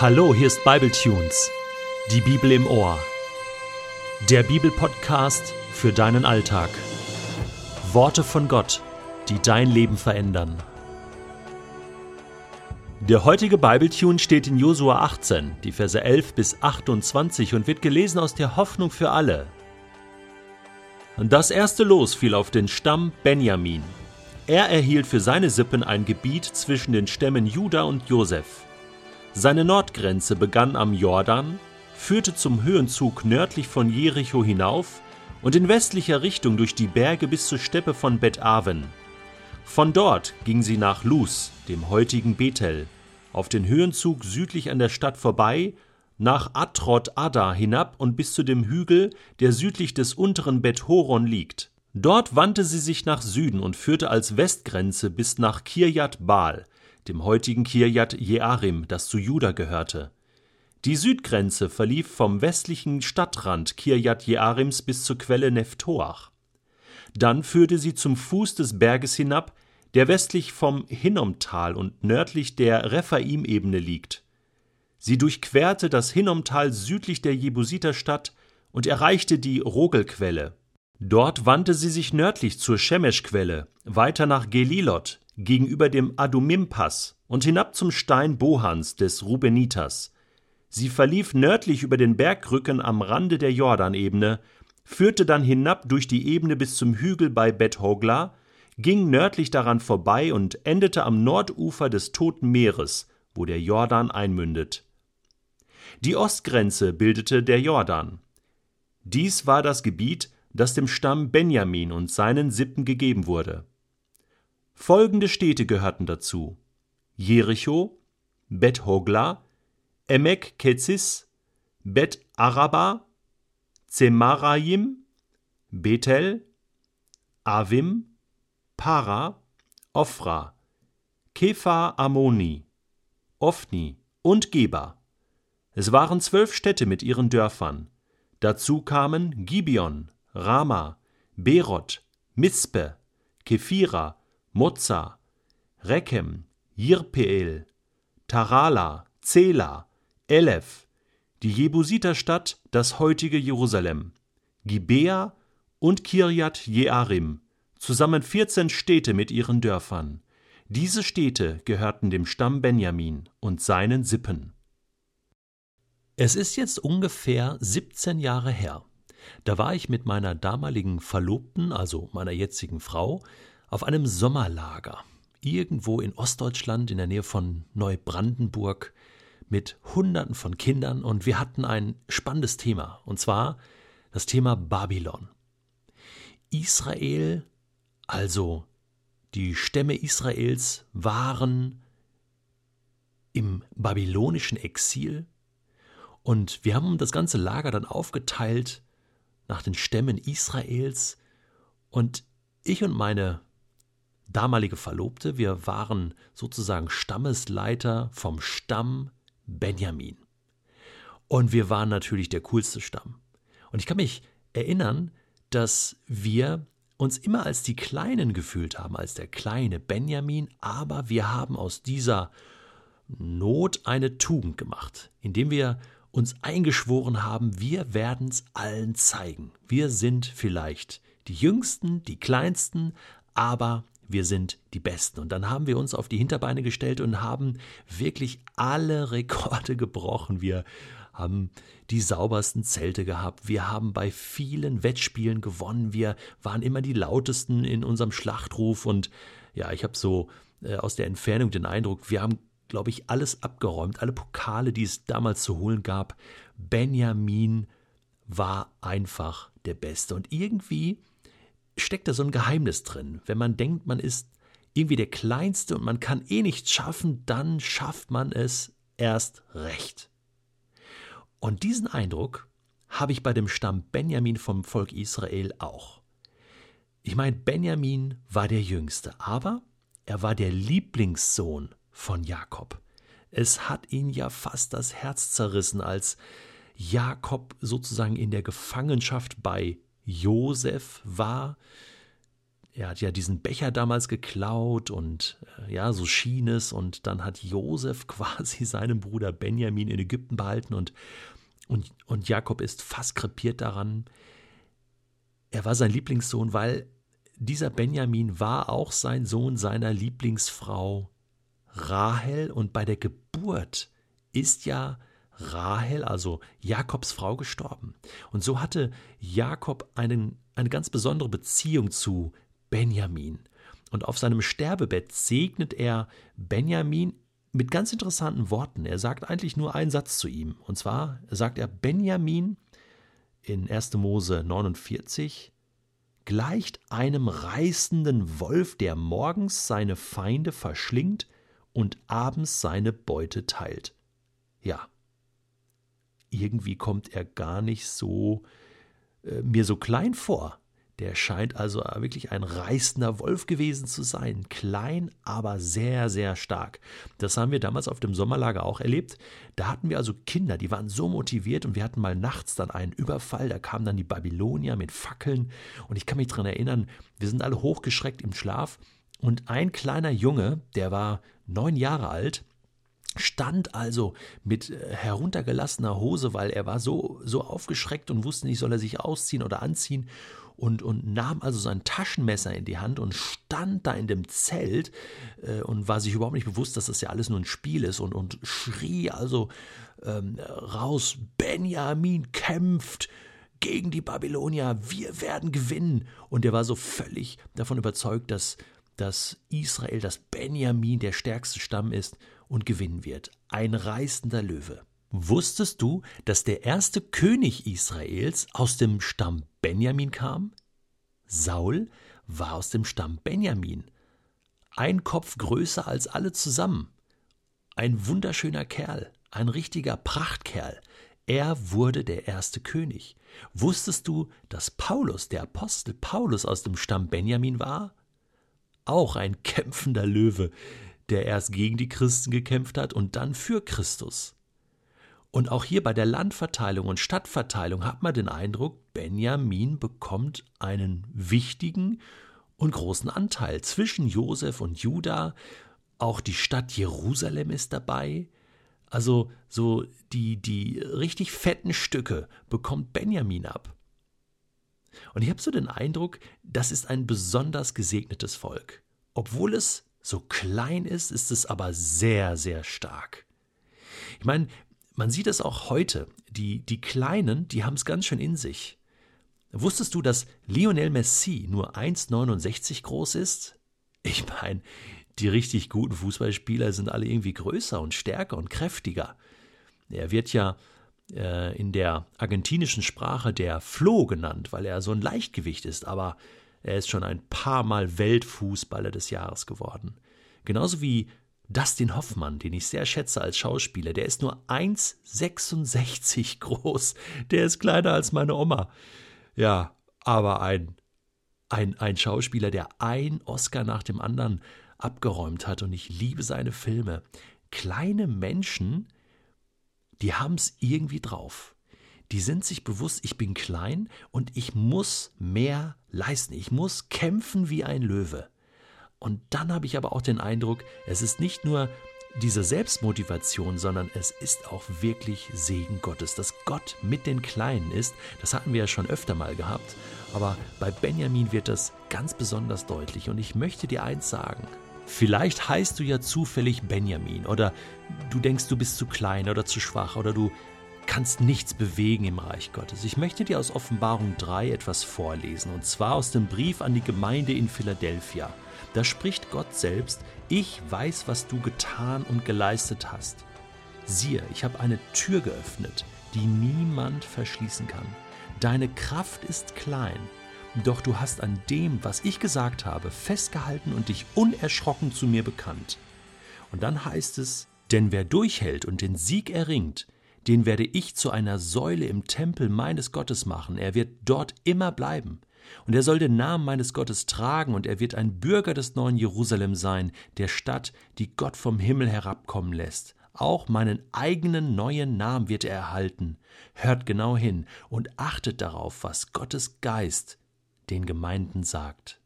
Hallo, hier ist Bibletunes, die Bibel im Ohr. Der Bibelpodcast für deinen Alltag. Worte von Gott, die dein Leben verändern. Der heutige Bibletune steht in Josua 18, die Verse 11 bis 28 und wird gelesen aus der Hoffnung für alle. Das erste Los fiel auf den Stamm Benjamin. Er erhielt für seine Sippen ein Gebiet zwischen den Stämmen Juda und Josef. Seine Nordgrenze begann am Jordan, führte zum Höhenzug nördlich von Jericho hinauf und in westlicher Richtung durch die Berge bis zur Steppe von Bet-Aven. Von dort ging sie nach Luz, dem heutigen Bethel, auf den Höhenzug südlich an der Stadt vorbei, nach Atrot Ada hinab und bis zu dem Hügel, der südlich des unteren Bet Horon liegt. Dort wandte sie sich nach Süden und führte als Westgrenze bis nach Kirjat Baal, dem heutigen Kirjat Jearim, das zu Juda gehörte. Die Südgrenze verlief vom westlichen Stadtrand Kirjat Jearims bis zur Quelle Neftoach. Dann führte sie zum Fuß des Berges hinab, der westlich vom Hinnomtal und nördlich der Rephaim-Ebene liegt. Sie durchquerte das Hinnomtal südlich der Jebusiterstadt und erreichte die Rogelquelle. Dort wandte sie sich nördlich zur Schemeschquelle, weiter nach Gelilot, gegenüber dem Adumim-Pass und hinab zum Stein Bohans des Rubenitas. Sie verlief nördlich über den Bergrücken am Rande der Jordanebene, führte dann hinab durch die Ebene bis zum Hügel bei Bet Hogla, ging nördlich daran vorbei und endete am Nordufer des Toten Meeres, wo der Jordan einmündet. Die Ostgrenze bildete der Jordan. Dies war das Gebiet, das dem Stamm Benjamin und seinen Sippen gegeben wurde. Folgende Städte gehörten dazu: Jericho, Bet Hogla, Emek Ketzis, Bet Araba, Zemarayim, Bethel, Avim, Para, Ophra, Kefa Ammoni, Ophni und Geba. Es waren zwölf Städte mit ihren Dörfern. Dazu kamen Gibeon, Rama, Beroth, Mizpe, Kephira, Moza, Rekem, Jirpeel, Tarala, Zela, Elef, die Jebusiterstadt, das heutige Jerusalem, Gibea und Kirjat Jearim, zusammen 14 Städte mit ihren Dörfern. Diese Städte gehörten dem Stamm Benjamin und seinen Sippen. Es ist jetzt ungefähr 17 Jahre her. Da war ich mit meiner damaligen Verlobten, also meiner jetzigen Frau, auf einem Sommerlager irgendwo in Ostdeutschland in der Nähe von Neubrandenburg mit Hunderten von Kindern und wir hatten ein spannendes Thema und zwar das Thema Babylon. Israel, also die Stämme Israels waren im babylonischen Exil und wir haben das ganze Lager dann aufgeteilt nach den Stämmen Israels und ich und meine damalige Verlobte. Wir waren sozusagen Stammesleiter vom Stamm Benjamin. Und wir waren natürlich der coolste Stamm. Und ich kann mich erinnern, dass wir uns immer als die Kleinen gefühlt haben, als der kleine Benjamin, aber wir haben aus dieser Not eine Tugend gemacht, indem wir uns eingeschworen haben, wir werden es allen zeigen. Wir sind vielleicht die Jüngsten, die Kleinsten, aber wir sind die Besten. Und dann haben wir uns auf die Hinterbeine gestellt und haben wirklich alle Rekorde gebrochen. Wir haben die saubersten Zelte gehabt. Wir haben bei vielen Wettspielen gewonnen. Wir waren immer die lautesten in unserem Schlachtruf. Und ja, ich habe so äh, aus der Entfernung den Eindruck, wir haben, glaube ich, alles abgeräumt, alle Pokale, die es damals zu holen gab. Benjamin war einfach der Beste. Und irgendwie steckt da so ein Geheimnis drin. Wenn man denkt, man ist irgendwie der Kleinste und man kann eh nichts schaffen, dann schafft man es erst recht. Und diesen Eindruck habe ich bei dem Stamm Benjamin vom Volk Israel auch. Ich meine, Benjamin war der Jüngste, aber er war der Lieblingssohn von Jakob. Es hat ihn ja fast das Herz zerrissen, als Jakob sozusagen in der Gefangenschaft bei Josef war, er hat ja diesen Becher damals geklaut und äh, ja, so schien es. Und dann hat Josef quasi seinen Bruder Benjamin in Ägypten behalten und, und, und Jakob ist fast krepiert daran. Er war sein Lieblingssohn, weil dieser Benjamin war auch sein Sohn seiner Lieblingsfrau Rahel und bei der Geburt ist ja Rahel, also Jakobs Frau, gestorben. Und so hatte Jakob einen, eine ganz besondere Beziehung zu Benjamin. Und auf seinem Sterbebett segnet er Benjamin mit ganz interessanten Worten. Er sagt eigentlich nur einen Satz zu ihm. Und zwar sagt er, Benjamin in 1. Mose 49 gleicht einem reißenden Wolf, der morgens seine Feinde verschlingt und abends seine Beute teilt. Ja, irgendwie kommt er gar nicht so äh, mir so klein vor. Der scheint also wirklich ein reißender Wolf gewesen zu sein. Klein, aber sehr, sehr stark. Das haben wir damals auf dem Sommerlager auch erlebt. Da hatten wir also Kinder, die waren so motiviert und wir hatten mal nachts dann einen Überfall. Da kamen dann die Babylonier mit Fackeln und ich kann mich daran erinnern, wir sind alle hochgeschreckt im Schlaf und ein kleiner Junge, der war neun Jahre alt, stand also mit äh, heruntergelassener Hose, weil er war so, so aufgeschreckt und wusste nicht, soll er sich ausziehen oder anziehen und, und nahm also sein Taschenmesser in die Hand und stand da in dem Zelt äh, und war sich überhaupt nicht bewusst, dass das ja alles nur ein Spiel ist und, und schrie also ähm, raus, Benjamin kämpft, gegen die Babylonier, wir werden gewinnen. Und er war so völlig davon überzeugt, dass, dass Israel, dass Benjamin der stärkste Stamm ist und gewinnen wird. Ein reißender Löwe. Wusstest du, dass der erste König Israels aus dem Stamm Benjamin kam? Saul war aus dem Stamm Benjamin. Ein Kopf größer als alle zusammen. Ein wunderschöner Kerl, ein richtiger Prachtkerl. Er wurde der erste König. Wusstest du, dass Paulus, der Apostel Paulus aus dem Stamm Benjamin war? Auch ein kämpfender Löwe, der erst gegen die Christen gekämpft hat und dann für Christus. Und auch hier bei der Landverteilung und Stadtverteilung hat man den Eindruck, Benjamin bekommt einen wichtigen und großen Anteil zwischen Josef und Juda. Auch die Stadt Jerusalem ist dabei. Also so die, die richtig fetten Stücke bekommt Benjamin ab. Und ich habe so den Eindruck, das ist ein besonders gesegnetes Volk. Obwohl es so klein ist, ist es aber sehr, sehr stark. Ich meine, man sieht es auch heute. Die, die Kleinen, die haben es ganz schön in sich. Wusstest du, dass Lionel Messi nur 1,69 groß ist? Ich meine, die richtig guten Fußballspieler sind alle irgendwie größer und stärker und kräftiger. Er wird ja äh, in der argentinischen Sprache der Flo genannt, weil er so ein Leichtgewicht ist, aber er ist schon ein paar Mal Weltfußballer des Jahres geworden. Genauso wie Dustin Hoffmann, den ich sehr schätze als Schauspieler, der ist nur 1,66 groß. Der ist kleiner als meine Oma. Ja, aber ein, ein, ein Schauspieler, der ein Oscar nach dem anderen abgeräumt hat und ich liebe seine Filme. Kleine Menschen, die haben es irgendwie drauf. Die sind sich bewusst, ich bin klein und ich muss mehr leisten. Ich muss kämpfen wie ein Löwe. Und dann habe ich aber auch den Eindruck, es ist nicht nur diese Selbstmotivation, sondern es ist auch wirklich Segen Gottes, dass Gott mit den Kleinen ist. Das hatten wir ja schon öfter mal gehabt, aber bei Benjamin wird das ganz besonders deutlich. Und ich möchte dir eins sagen. Vielleicht heißt du ja zufällig Benjamin oder du denkst, du bist zu klein oder zu schwach oder du kannst nichts bewegen im Reich Gottes. Ich möchte dir aus Offenbarung 3 etwas vorlesen, und zwar aus dem Brief an die Gemeinde in Philadelphia. Da spricht Gott selbst, ich weiß, was du getan und geleistet hast. Siehe, ich habe eine Tür geöffnet, die niemand verschließen kann. Deine Kraft ist klein, doch du hast an dem, was ich gesagt habe, festgehalten und dich unerschrocken zu mir bekannt. Und dann heißt es, denn wer durchhält und den Sieg erringt, den werde ich zu einer Säule im Tempel meines Gottes machen, er wird dort immer bleiben. Und er soll den Namen meines Gottes tragen, und er wird ein Bürger des neuen Jerusalem sein, der Stadt, die Gott vom Himmel herabkommen lässt. Auch meinen eigenen neuen Namen wird er erhalten. Hört genau hin und achtet darauf, was Gottes Geist den Gemeinden sagt.